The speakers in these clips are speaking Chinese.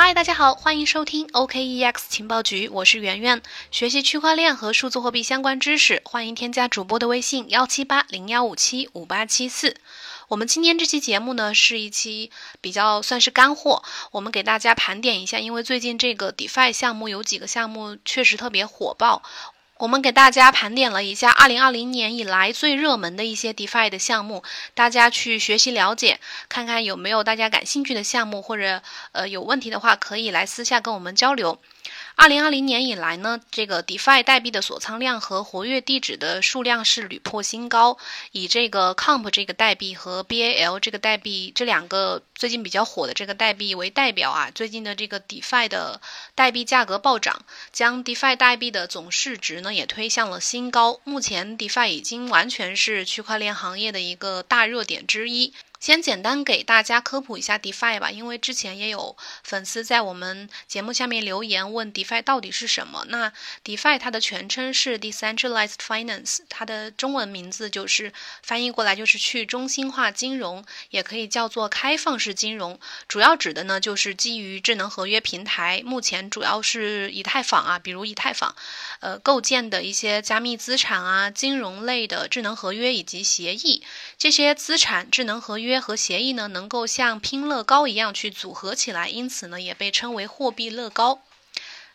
嗨，大家好，欢迎收听 OKEX 情报局，我是圆圆。学习区块链和数字货币相关知识，欢迎添加主播的微信幺七八零幺五七五八七四。我们今天这期节目呢，是一期比较算是干货，我们给大家盘点一下，因为最近这个 DeFi 项目有几个项目确实特别火爆。我们给大家盘点了一下2020年以来最热门的一些 DeFi 的项目，大家去学习了解，看看有没有大家感兴趣的项目，或者呃有问题的话，可以来私下跟我们交流。二零二零年以来呢，这个 DeFi 代币的锁仓量和活跃地址的数量是屡破新高。以这个 Comp 这个代币和 BAL 这个代币这两个最近比较火的这个代币为代表啊，最近的这个 DeFi 的代币价格暴涨，将 DeFi 代币的总市值呢也推向了新高。目前 DeFi 已经完全是区块链行业的一个大热点之一。先简单给大家科普一下 DeFi 吧，因为之前也有粉丝在我们节目下面留言问 DeFi 到底是什么。那 DeFi 它的全称是 Decentralized Finance，它的中文名字就是翻译过来就是去中心化金融，也可以叫做开放式金融。主要指的呢就是基于智能合约平台，目前主要是以太坊啊，比如以太坊，呃构建的一些加密资产啊、金融类的智能合约以及协议，这些资产智能合约。约和协议呢，能够像拼乐高一样去组合起来，因此呢，也被称为货币乐高。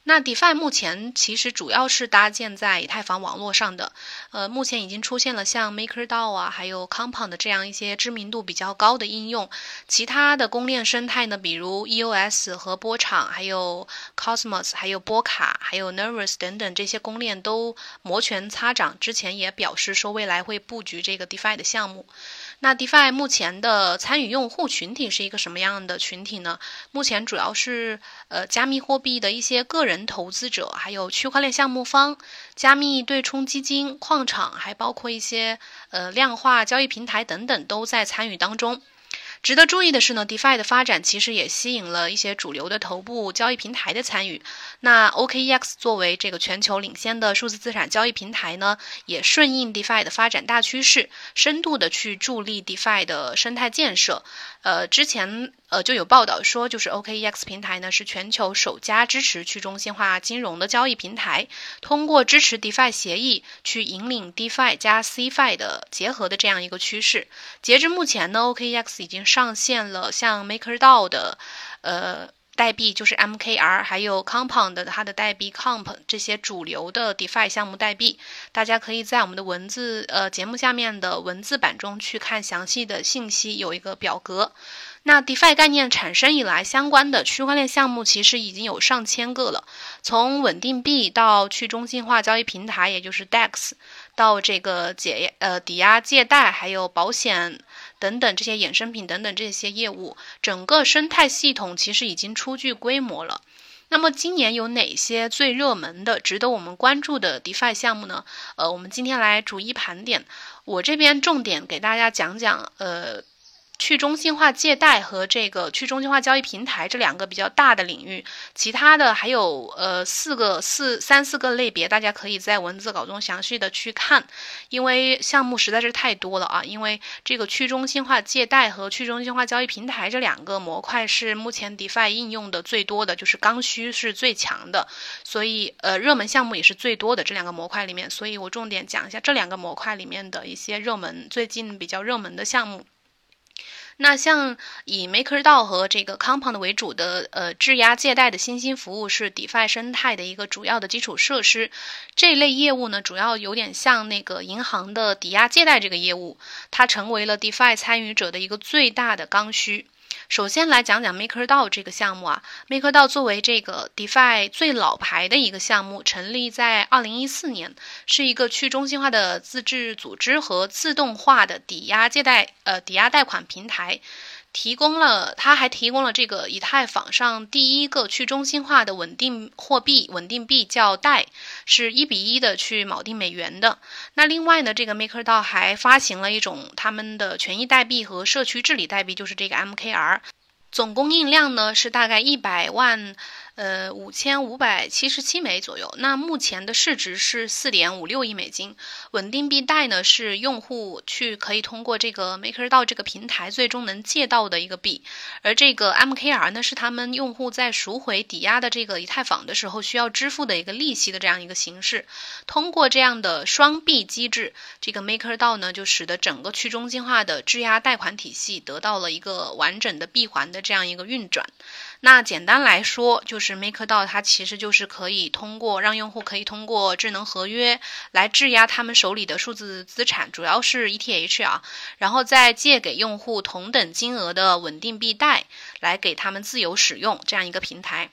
那 DeFi 目前其实主要是搭建在以太坊网络上的，呃，目前已经出现了像 MakerDAO 啊，还有 Compound 这样一些知名度比较高的应用。其他的公链生态呢，比如 EOS 和波场，还有 Cosmos，还有波卡，还有 Nervous 等等这些公链都摩拳擦掌，之前也表示说未来会布局这个 DeFi 的项目。那 DeFi 目前的参与用户群体是一个什么样的群体呢？目前主要是呃加密货币的一些个人投资者，还有区块链项目方、加密对冲基金、矿场，还包括一些呃量化交易平台等等都在参与当中。值得注意的是呢，DeFi 的发展其实也吸引了一些主流的头部交易平台的参与。那 OKEX 作为这个全球领先的数字资产交易平台呢，也顺应 DeFi 的发展大趋势，深度的去助力 DeFi 的生态建设。呃，之前呃就有报道说，就是 OKEX 平台呢是全球首家支持去中心化金融的交易平台，通过支持 DeFi 协议去引领 DeFi 加 CFi 的结合的这样一个趋势。截至目前呢，OKEX 已经上线了像 MakerDAO 的呃代币，就是 MKR，还有 Compound 它的代币 Comp 这些主流的 DeFi 项目代币，大家可以在我们的文字呃节目下面的文字版中去看详细的信息，有一个表格。那 DeFi 概念产生以来，相关的区块链项目其实已经有上千个了，从稳定币到去中心化交易平台，也就是 DEX，到这个解呃抵押借贷，还有保险。等等这些衍生品等等这些业务，整个生态系统其实已经初具规模了。那么今年有哪些最热门的、值得我们关注的 DeFi 项目呢？呃，我们今天来逐一盘点。我这边重点给大家讲讲，呃。去中心化借贷和这个去中心化交易平台这两个比较大的领域，其他的还有呃四个四三四个类别，大家可以在文字稿中详细的去看，因为项目实在是太多了啊。因为这个去中心化借贷和去中心化交易平台这两个模块是目前 DeFi 应用的最多的，就是刚需是最强的，所以呃热门项目也是最多的这两个模块里面，所以我重点讲一下这两个模块里面的一些热门最近比较热门的项目。那像以 MakerDAO 和这个 Compound 为主的呃质押借贷的新兴服务是 DeFi 生态的一个主要的基础设施。这类业务呢，主要有点像那个银行的抵押借贷这个业务，它成为了 DeFi 参与者的一个最大的刚需。首先来讲讲 MakerDAO 这个项目啊，MakerDAO 作为这个 DeFi 最老牌的一个项目，成立在二零一四年，是一个去中心化的自治组织和自动化的抵押借贷呃抵押贷款平台。提供了，它还提供了这个以太坊上第一个去中心化的稳定货币，稳定币叫代，是一比一的去锚定美元的。那另外呢，这个 MakerDAO 还发行了一种他们的权益代币和社区治理代币，就是这个 MKR，总供应量呢是大概一百万。呃，五千五百七十七枚左右。那目前的市值是四点五六亿美金。稳定币贷呢，是用户去可以通过这个 MakerDAO 这个平台最终能借到的一个币。而这个 MKR 呢，是他们用户在赎回抵押的这个以太坊的时候需要支付的一个利息的这样一个形式。通过这样的双币机制，这个 MakerDAO 呢，就使得整个去中心化的质押贷款体系得到了一个完整的闭环的这样一个运转。那简单来说，就是 MakerDAO 它其实就是可以通过让用户可以通过智能合约来质押他们手里的数字资产，主要是 ETH 啊，然后再借给用户同等金额的稳定币贷，来给他们自由使用这样一个平台。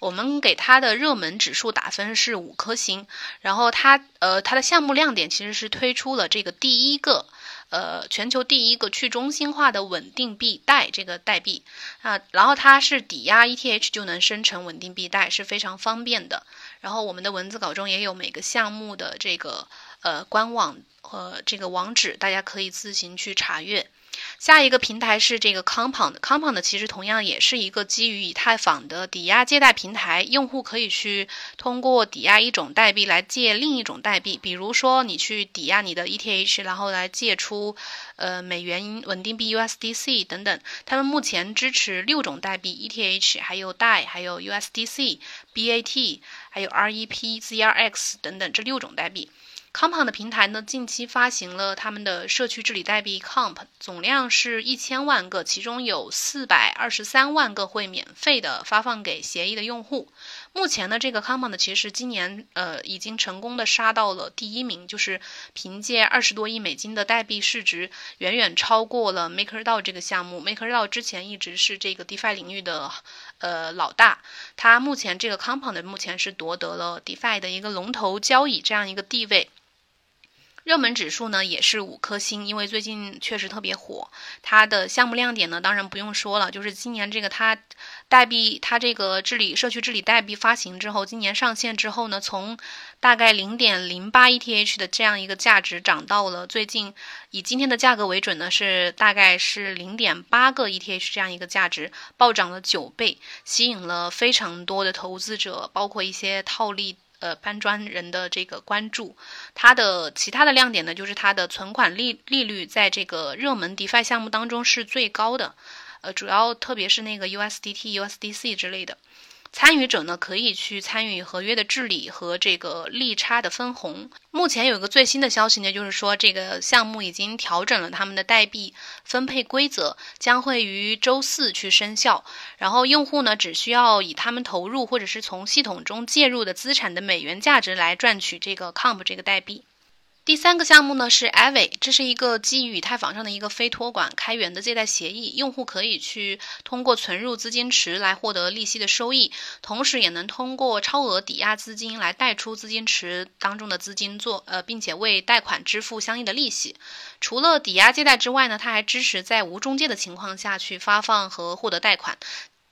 我们给它的热门指数打分是五颗星，然后它呃它的项目亮点其实是推出了这个第一个。呃，全球第一个去中心化的稳定币贷这个代币啊，然后它是抵押 ETH 就能生成稳定币贷，是非常方便的。然后我们的文字稿中也有每个项目的这个呃官网和这个网址，大家可以自行去查阅。下一个平台是这个 Compound，Compound 其实同样也是一个基于以太坊的抵押借贷平台，用户可以去通过抵押一种代币来借另一种代币，比如说你去抵押你的 ETH，然后来借出呃美元稳定币 USDC 等等。他们目前支持六种代币：ETH，还有 DAI，还有 USDC、BAT，还有 REP、ZRX 等等这六种代币。Compound 的平台呢，近期发行了他们的社区治理代币 Comp，总量是一千万个，其中有四百二十三万个会免费的发放给协议的用户。目前呢，这个 Compound 其实今年呃已经成功的杀到了第一名，就是凭借二十多亿美金的代币市值，远远超过了 MakerDAO 这个项目。MakerDAO 之前一直是这个 DeFi 领域的呃老大，它目前这个 Compound 目前是夺得了 DeFi 的一个龙头交易这样一个地位。热门指数呢也是五颗星，因为最近确实特别火。它的项目亮点呢，当然不用说了，就是今年这个它代币，它这个治理社区治理代币发行之后，今年上线之后呢，从大概零点零八 ETH 的这样一个价值涨到了最近以今天的价格为准呢，是大概是零点八个 ETH 这样一个价值，暴涨了九倍，吸引了非常多的投资者，包括一些套利。呃，搬砖人的这个关注，它的其他的亮点呢，就是它的存款利利率在这个热门 DeFi 项目当中是最高的，呃，主要特别是那个 USDT、USDC 之类的。参与者呢，可以去参与合约的治理和这个利差的分红。目前有一个最新的消息呢，就是说这个项目已经调整了他们的代币分配规则，将会于周四去生效。然后用户呢，只需要以他们投入或者是从系统中介入的资产的美元价值来赚取这个 Comp 这个代币。第三个项目呢是 Avi，这是一个基于以太坊上的一个非托管开源的借贷协议，用户可以去通过存入资金池来获得利息的收益，同时也能通过超额抵押资金来贷出资金池当中的资金做呃，并且为贷款支付相应的利息。除了抵押借贷之外呢，它还支持在无中介的情况下去发放和获得贷款。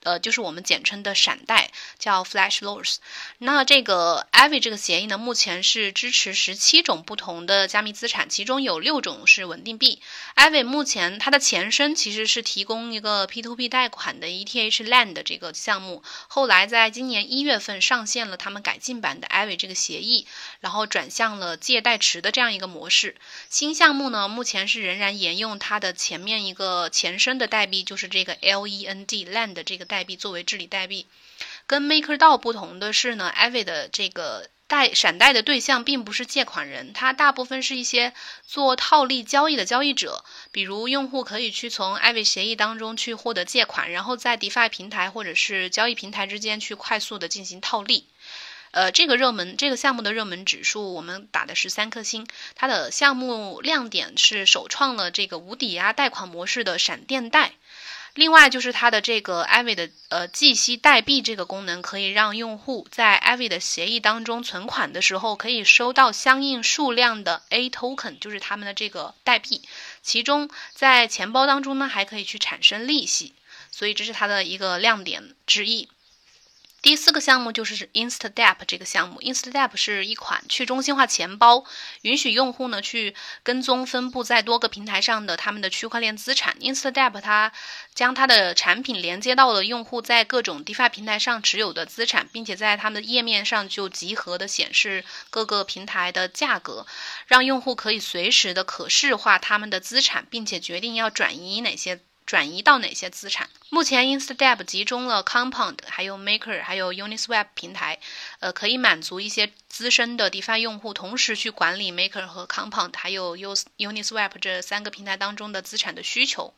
呃，就是我们简称的闪贷，叫 Flash Loans。那这个 Avi 这个协议呢，目前是支持十七种不同的加密资产，其中有六种是稳定币。Avi 目前它的前身其实是提供一个 P2P 贷款的 ETH Lend 这个项目，后来在今年一月份上线了他们改进版的 Avi 这个协议，然后转向了借贷池的这样一个模式。新项目呢，目前是仍然沿用它的前面一个前身的代币，就是这个 Lend Lend 这个代。代币作为治理代币，跟 MakerDAO 不同的是呢，Aave 的这个贷闪贷的对象并不是借款人，它大部分是一些做套利交易的交易者，比如用户可以去从 Aave 协议当中去获得借款，然后在 DeFi 平台或者是交易平台之间去快速的进行套利。呃，这个热门这个项目的热门指数我们打的是三颗星，它的项目亮点是首创了这个无抵押贷款模式的闪电贷。另外就是它的这个 Avi 的呃计息代币这个功能，可以让用户在 Avi 的协议当中存款的时候，可以收到相应数量的 A token，就是他们的这个代币。其中在钱包当中呢，还可以去产生利息，所以这是它的一个亮点之一。第四个项目就是 Instadep 这个项目。Instadep 是一款去中心化钱包，允许用户呢去跟踪分布在多个平台上的他们的区块链资产。InstaDepp 它将它的产品连接到了用户在各种 DeFi 平台上持有的资产，并且在他们的页面上就集合的显示各个平台的价格，让用户可以随时的可视化他们的资产，并且决定要转移哪些。转移到哪些资产？目前，Instab 集中了 Compound、还有 Maker、还有 Uniswap 平台，呃，可以满足一些资深的 DeFi 用户同时去管理 Maker 和 Compound，还有 U Uniswap 这三个平台当中的资产的需求。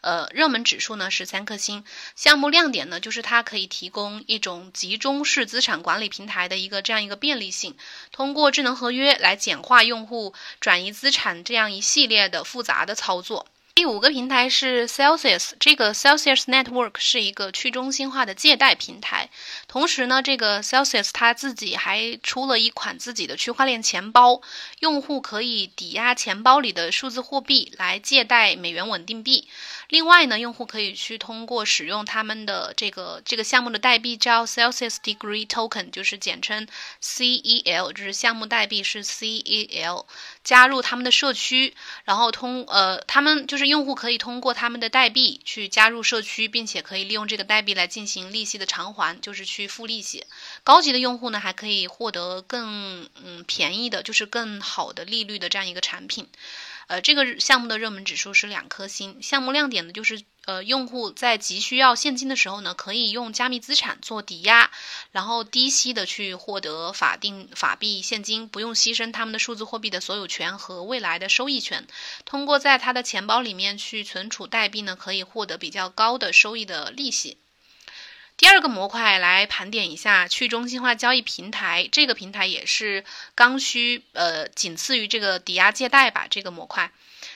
呃，热门指数呢是三颗星。项目亮点呢就是它可以提供一种集中式资产管理平台的一个这样一个便利性，通过智能合约来简化用户转移资产这样一系列的复杂的操作。第五个平台是 Celsius，这个 Celsius Network 是一个去中心化的借贷平台。同时呢，这个 Celsius 它自己还出了一款自己的区块链钱包，用户可以抵押钱包里的数字货币来借贷美元稳定币。另外呢，用户可以去通过使用他们的这个这个项目的代币叫 Celsius Degree Token，就是简称 CEL，就是项目代币是 CEL，加入他们的社区，然后通呃，他们就是用户可以通过他们的代币去加入社区，并且可以利用这个代币来进行利息的偿还，就是去付利息。高级的用户呢，还可以获得更嗯便宜的，就是更好的利率的这样一个产品。呃，这个项目的热门指数是两颗星。项目亮点呢，就是呃，用户在急需要现金的时候呢，可以用加密资产做抵押，然后低息的去获得法定法币现金，不用牺牲他们的数字货币的所有权和未来的收益权。通过在他的钱包里面去存储代币呢，可以获得比较高的收益的利息。第二个模块来盘点一下去中心化交易平台，这个平台也是刚需，呃，仅次于这个抵押借贷吧，这个模块。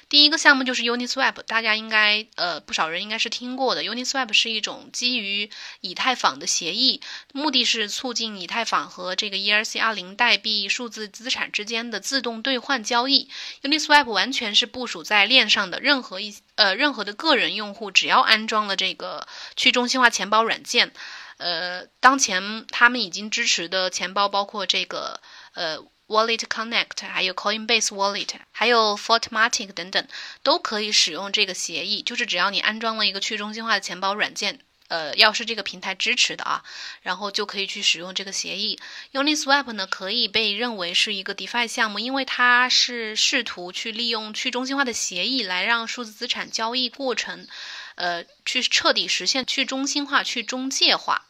第一个项目就是 Uniswap，大家应该呃不少人应该是听过的。Uniswap 是一种基于以太坊的协议，目的是促进以太坊和这个 ERC20 代币数字资产之间的自动兑换交易。Uniswap 完全是部署在链上的，任何一呃任何的个人用户只要安装了这个去中心化钱包软件，呃，当前他们已经支持的钱包包括这个呃。Wallet Connect，还有 Coinbase Wallet，还有 Fortmatic 等等，都可以使用这个协议。就是只要你安装了一个去中心化的钱包软件，呃，要是这个平台支持的啊，然后就可以去使用这个协议。Uniswap 呢，可以被认为是一个 DeFi 项目，因为它是试图去利用去中心化的协议来让数字资产交易过程，呃，去彻底实现去中心化、去中介化。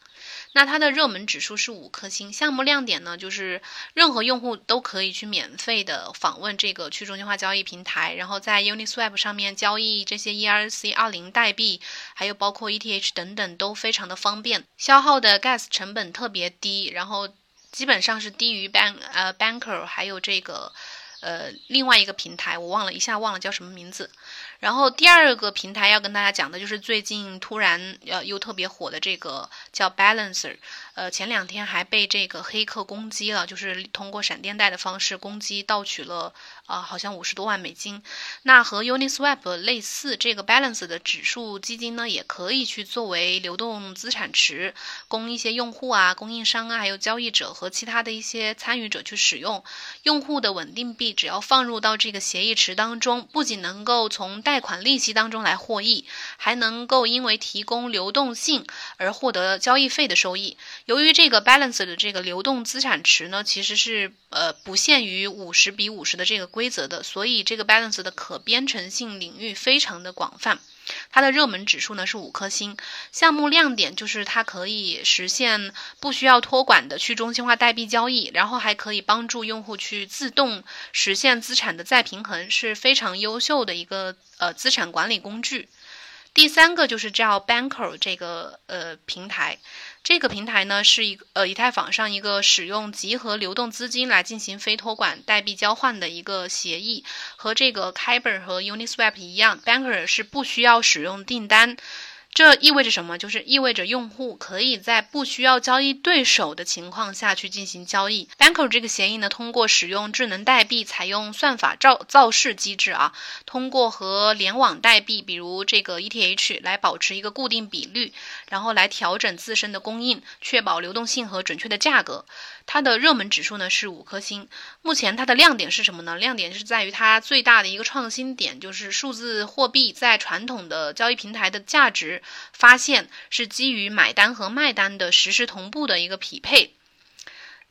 那它的热门指数是五颗星，项目亮点呢，就是任何用户都可以去免费的访问这个去中心化交易平台，然后在 Uniswap 上面交易这些 ERC 二零代币，还有包括 ETH 等等都非常的方便，消耗的 gas 成本特别低，然后基本上是低于 ban 呃 Banker 还有这个呃另外一个平台，我忘了一下忘了叫什么名字。然后第二个平台要跟大家讲的就是最近突然呃又特别火的这个叫 Balancer，呃前两天还被这个黑客攻击了，就是通过闪电贷的方式攻击盗取了啊好像五十多万美金。那和 Uniswap 类似，这个 Balance 的指数基金呢也可以去作为流动资产池，供一些用户啊、供应商啊、还有交易者和其他的一些参与者去使用。用户的稳定币只要放入到这个协议池当中，不仅能够从贷款利息当中来获益，还能够因为提供流动性而获得交易费的收益。由于这个 balance 的这个流动资产池呢，其实是呃不限于五十比五十的这个规则的，所以这个 balance 的可编程性领域非常的广泛。它的热门指数呢是五颗星，项目亮点就是它可以实现不需要托管的去中心化代币交易，然后还可以帮助用户去自动实现资产的再平衡，是非常优秀的一个呃资产管理工具。第三个就是叫 Banker 这个呃平台。这个平台呢是一呃以太坊上一个使用集合流动资金来进行非托管代币交换的一个协议，和这个 Kyber 和 Uniswap 一样，Banker 是不需要使用订单，这意味着什么？就是意味着用户可以在不需要交易对手的情况下去进行交易。Banker 这个协议呢，通过使用智能代币，采用算法造造势机制啊，通过和联网代币，比如这个 ETH 来保持一个固定比率，然后来调整自身的供应，确保流动性和准确的价格。它的热门指数呢是五颗星。目前它的亮点是什么呢？亮点是在于它最大的一个创新点，就是数字货币在传统的交易平台的价值发现是基于买单和卖单的实时同步的一个匹配。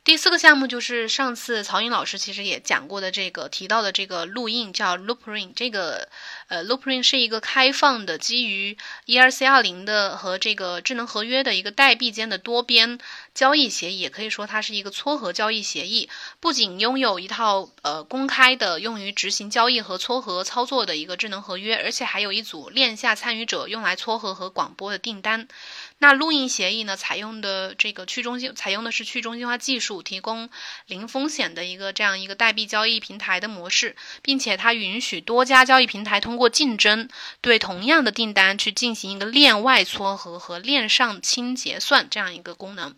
第四个项目就是上次曹颖老师其实也讲过的这个提到的这个录音叫 Loopring，这个呃 Loopring 是一个开放的基于 ERC 二零的和这个智能合约的一个代币间的多边交易协议，也可以说它是一个撮合交易协议。不仅拥有一套呃公开的用于执行交易和撮合操作的一个智能合约，而且还有一组链下参与者用来撮合和广播的订单。那录音协议呢？采用的这个去中心，采用的是去中心化技术，提供零风险的一个这样一个代币交易平台的模式，并且它允许多家交易平台通通过竞争，对同样的订单去进行一个链外撮合和链上清结算这样一个功能。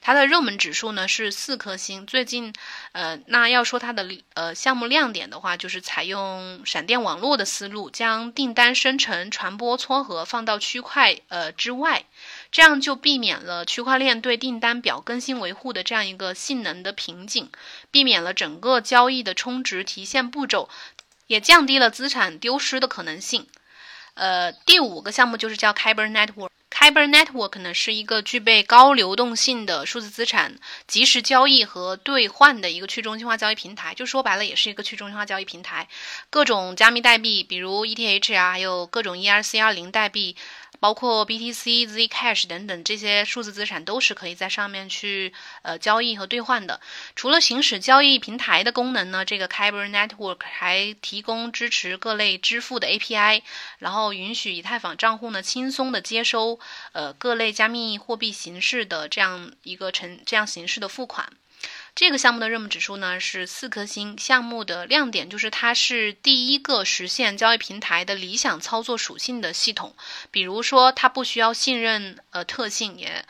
它的热门指数呢是四颗星。最近，呃，那要说它的呃项目亮点的话，就是采用闪电网络的思路，将订单生成、传播、撮合放到区块呃之外，这样就避免了区块链对订单表更新维护的这样一个性能的瓶颈，避免了整个交易的充值提现步骤，也降低了资产丢失的可能性。呃，第五个项目就是叫 Kyber Network。Kyber Network 呢是一个具备高流动性的数字资产即时交易和兑换的一个去中心化交易平台，就说白了也是一个去中心化交易平台，各种加密代币，比如 ETH 啊，还有各种 ERC 二零代币。包括 BTC、Zcash 等等这些数字资产都是可以在上面去呃交易和兑换的。除了行使交易平台的功能呢，这个 Kyber Network 还提供支持各类支付的 API，然后允许以太坊账户呢轻松的接收呃各类加密货币形式的这样一个成这样形式的付款。这个项目的热门指数呢是四颗星。项目的亮点就是它是第一个实现交易平台的理想操作属性的系统。比如说，它不需要信任呃特性，也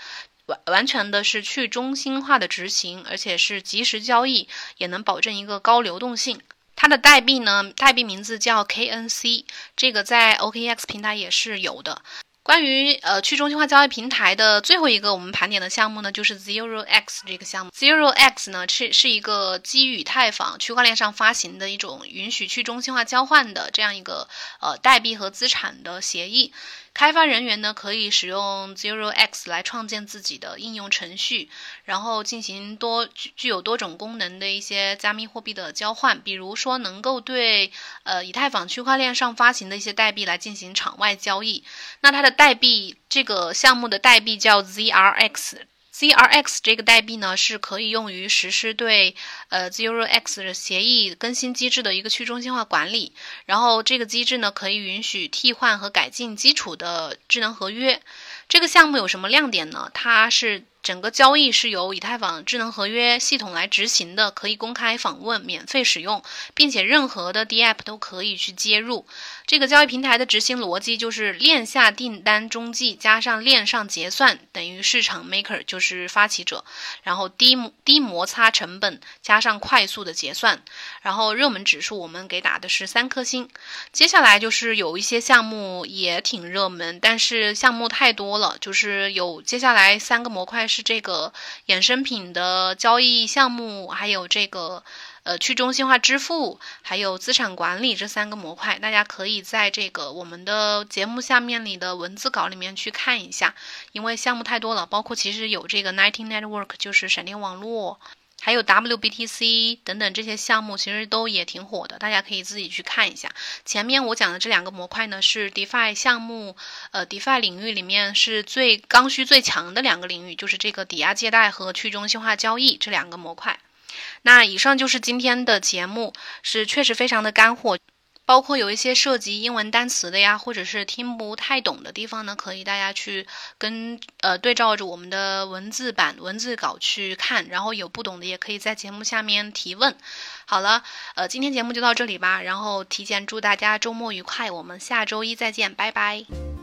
完完全的是去中心化的执行，而且是即时交易，也能保证一个高流动性。它的代币呢，代币名字叫 KNC，这个在 OKX 平台也是有的。关于呃去中心化交易平台的最后一个我们盘点的项目呢，就是 Zero X 这个项目。Zero X 呢是是一个基于以太坊区块链上发行的一种允许去中心化交换的这样一个呃代币和资产的协议。开发人员呢可以使用 Zero X 来创建自己的应用程序，然后进行多具有多种功能的一些加密货币的交换，比如说能够对呃以太坊区块链上发行的一些代币来进行场外交易。那它的代币这个项目的代币叫 ZRX。ZRX 这个代币呢，是可以用于实施对呃 Zero X 协议更新机制的一个去中心化管理。然后这个机制呢，可以允许替换和改进基础的智能合约。这个项目有什么亮点呢？它是。整个交易是由以太坊智能合约系统来执行的，可以公开访问、免费使用，并且任何的 DApp 都可以去接入。这个交易平台的执行逻辑就是链下订单中继加上链上结算，等于市场 maker 就是发起者，然后低低摩擦成本加上快速的结算。然后热门指数我们给打的是三颗星。接下来就是有一些项目也挺热门，但是项目太多了，就是有接下来三个模块。是这个衍生品的交易项目，还有这个呃去中心化支付，还有资产管理这三个模块，大家可以在这个我们的节目下面里的文字稿里面去看一下，因为项目太多了，包括其实有这个 Nineteen Network，就是闪电网络。还有 WBTC 等等这些项目，其实都也挺火的，大家可以自己去看一下。前面我讲的这两个模块呢，是 DeFi 项目，呃，DeFi 领域里面是最刚需最强的两个领域，就是这个抵押借贷和去中心化交易这两个模块。那以上就是今天的节目，是确实非常的干货。包括有一些涉及英文单词的呀，或者是听不太懂的地方呢，可以大家去跟呃对照着我们的文字版文字稿去看，然后有不懂的也可以在节目下面提问。好了，呃，今天节目就到这里吧，然后提前祝大家周末愉快，我们下周一再见，拜拜。